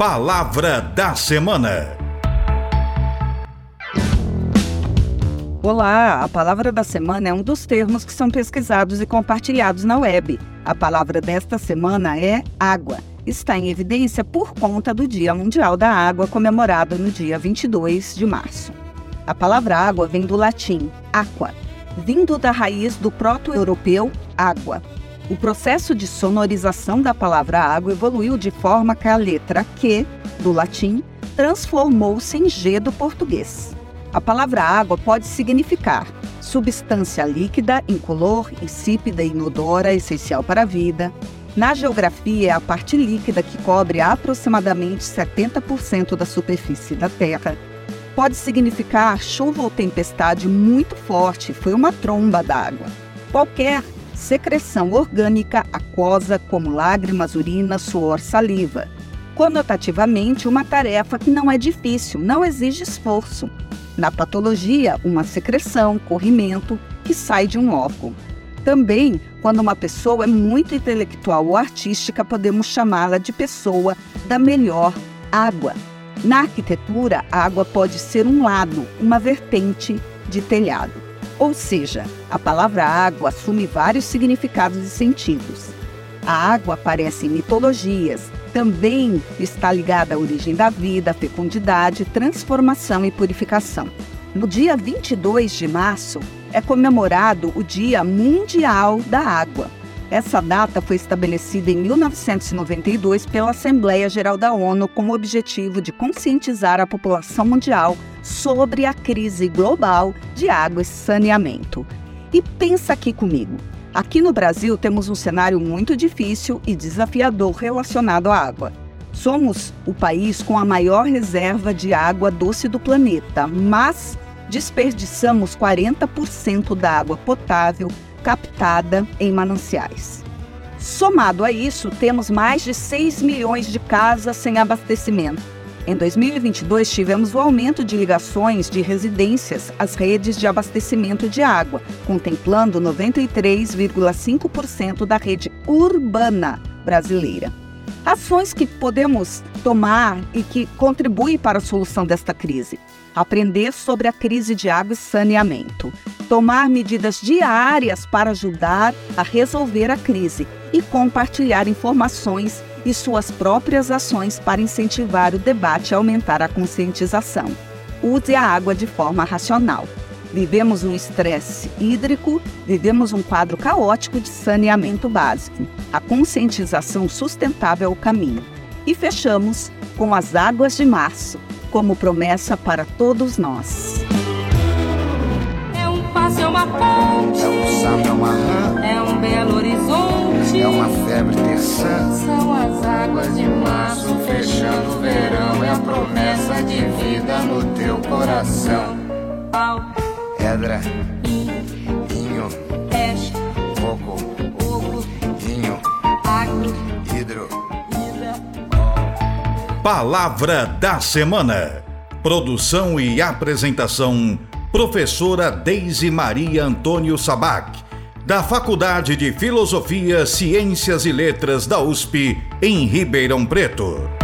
Palavra da Semana. Olá, a palavra da semana é um dos termos que são pesquisados e compartilhados na web. A palavra desta semana é água. Está em evidência por conta do Dia Mundial da Água, comemorado no dia 22 de março. A palavra água vem do latim aqua, vindo da raiz do proto-europeu água, o processo de sonorização da palavra água evoluiu de forma que a letra Q, do latim, transformou-se em G do português. A palavra água pode significar substância líquida, incolor, insípida e inodora, essencial para a vida. Na geografia, é a parte líquida que cobre aproximadamente 70% da superfície da Terra. Pode significar chuva ou tempestade muito forte, foi uma tromba d'água. Qualquer secreção orgânica aquosa, como lágrimas, urina, suor, saliva. Conotativamente, uma tarefa que não é difícil, não exige esforço. Na patologia, uma secreção, corrimento, que sai de um órgão. Também, quando uma pessoa é muito intelectual ou artística, podemos chamá-la de pessoa da melhor água. Na arquitetura, a água pode ser um lado, uma vertente de telhado. Ou seja, a palavra água assume vários significados e sentidos. A água aparece em mitologias, também está ligada à origem da vida, fecundidade, transformação e purificação. No dia 22 de março é comemorado o Dia Mundial da Água. Essa data foi estabelecida em 1992 pela Assembleia Geral da ONU com o objetivo de conscientizar a população mundial sobre a crise global de água e saneamento. E pensa aqui comigo. Aqui no Brasil temos um cenário muito difícil e desafiador relacionado à água. Somos o país com a maior reserva de água doce do planeta, mas desperdiçamos 40% da água potável captada em mananciais. Somado a isso, temos mais de 6 milhões de casas sem abastecimento. Em 2022, tivemos o aumento de ligações de residências às redes de abastecimento de água, contemplando 93,5% da rede urbana brasileira. Ações que podemos tomar e que contribuem para a solução desta crise. Aprender sobre a crise de água e saneamento tomar medidas diárias para ajudar a resolver a crise e compartilhar informações e suas próprias ações para incentivar o debate e aumentar a conscientização. Use a água de forma racional. Vivemos um estresse hídrico, vivemos um quadro caótico de saneamento básico. A conscientização sustentável é o caminho. E fechamos com as águas de março, como promessa para todos nós é uma ponte. É um sapo, é uma rã. É um belo horizonte. É uma febre terçã. São as águas de março fechando o verão. É a promessa de vida no teu coração. Pau. Pedra. Inho. Peixe. Coco. Ovo. Vinho. Agro. Hidro. Palavra da Semana. Produção e apresentação professora Deise Maria Antônio Sabac, da Faculdade de Filosofia, Ciências e Letras da USP, em Ribeirão Preto.